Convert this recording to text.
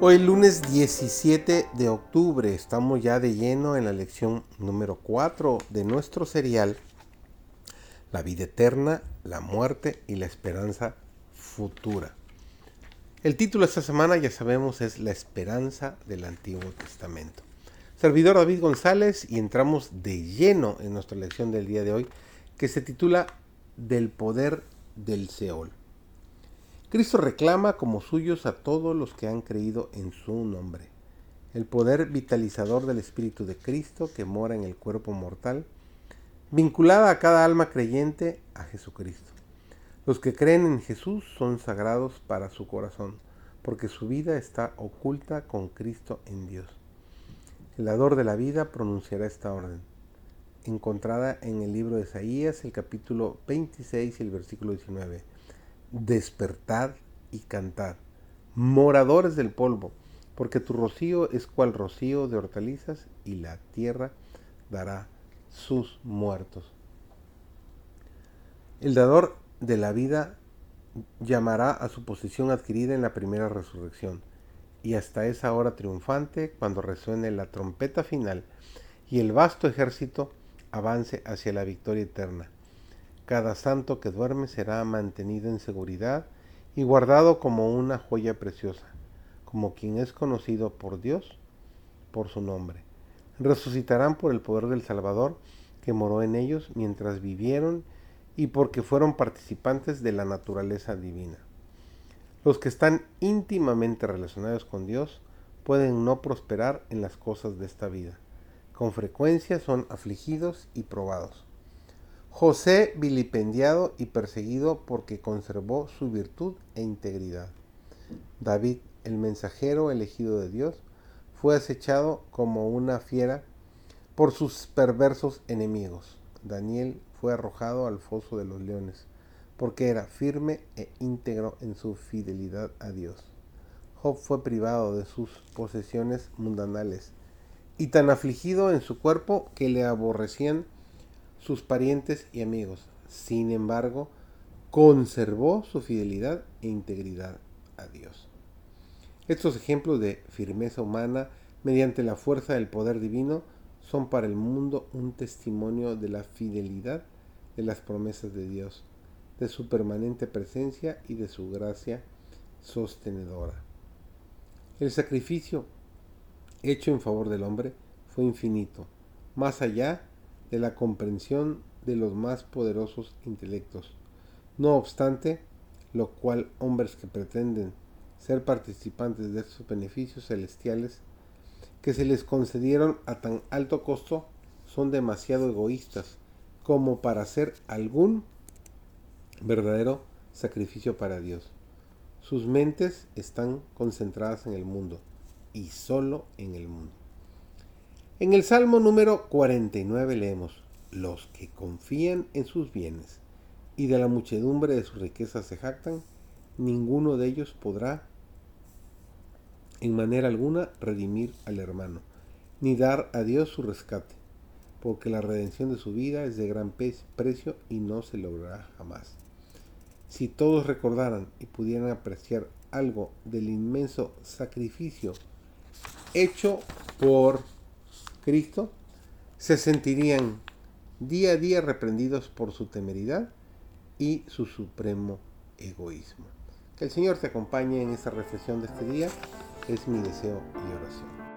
Hoy lunes 17 de octubre estamos ya de lleno en la lección número 4 de nuestro serial La vida eterna, la muerte y la esperanza futura. El título de esta semana ya sabemos es La esperanza del Antiguo Testamento. Servidor David González y entramos de lleno en nuestra lección del día de hoy que se titula Del poder del Seol. Cristo reclama como suyos a todos los que han creído en su nombre. El poder vitalizador del Espíritu de Cristo que mora en el cuerpo mortal, vinculada a cada alma creyente a Jesucristo. Los que creen en Jesús son sagrados para su corazón, porque su vida está oculta con Cristo en Dios. El dador de la vida pronunciará esta orden, encontrada en el libro de Isaías, el capítulo 26 y el versículo 19 despertad y cantad, moradores del polvo, porque tu rocío es cual rocío de hortalizas y la tierra dará sus muertos. El dador de la vida llamará a su posición adquirida en la primera resurrección, y hasta esa hora triunfante, cuando resuene la trompeta final y el vasto ejército avance hacia la victoria eterna. Cada santo que duerme será mantenido en seguridad y guardado como una joya preciosa, como quien es conocido por Dios por su nombre. Resucitarán por el poder del Salvador que moró en ellos mientras vivieron y porque fueron participantes de la naturaleza divina. Los que están íntimamente relacionados con Dios pueden no prosperar en las cosas de esta vida. Con frecuencia son afligidos y probados. José vilipendiado y perseguido porque conservó su virtud e integridad. David, el mensajero elegido de Dios, fue acechado como una fiera por sus perversos enemigos. Daniel fue arrojado al foso de los leones, porque era firme e íntegro en su fidelidad a Dios. Job fue privado de sus posesiones mundanales, y tan afligido en su cuerpo que le aborrecían sus parientes y amigos. Sin embargo, conservó su fidelidad e integridad a Dios. Estos ejemplos de firmeza humana mediante la fuerza del poder divino son para el mundo un testimonio de la fidelidad de las promesas de Dios, de su permanente presencia y de su gracia sostenedora. El sacrificio hecho en favor del hombre fue infinito, más allá de la comprensión de los más poderosos intelectos. No obstante, lo cual hombres que pretenden ser participantes de estos beneficios celestiales que se les concedieron a tan alto costo son demasiado egoístas como para hacer algún verdadero sacrificio para Dios. Sus mentes están concentradas en el mundo y solo en el mundo. En el Salmo número 49 leemos, los que confían en sus bienes y de la muchedumbre de sus riquezas se jactan, ninguno de ellos podrá en manera alguna redimir al hermano, ni dar a Dios su rescate, porque la redención de su vida es de gran precio y no se logrará jamás. Si todos recordaran y pudieran apreciar algo del inmenso sacrificio hecho por Cristo, se sentirían día a día reprendidos por su temeridad y su supremo egoísmo. Que el Señor te acompañe en esta reflexión de este día es mi deseo y oración.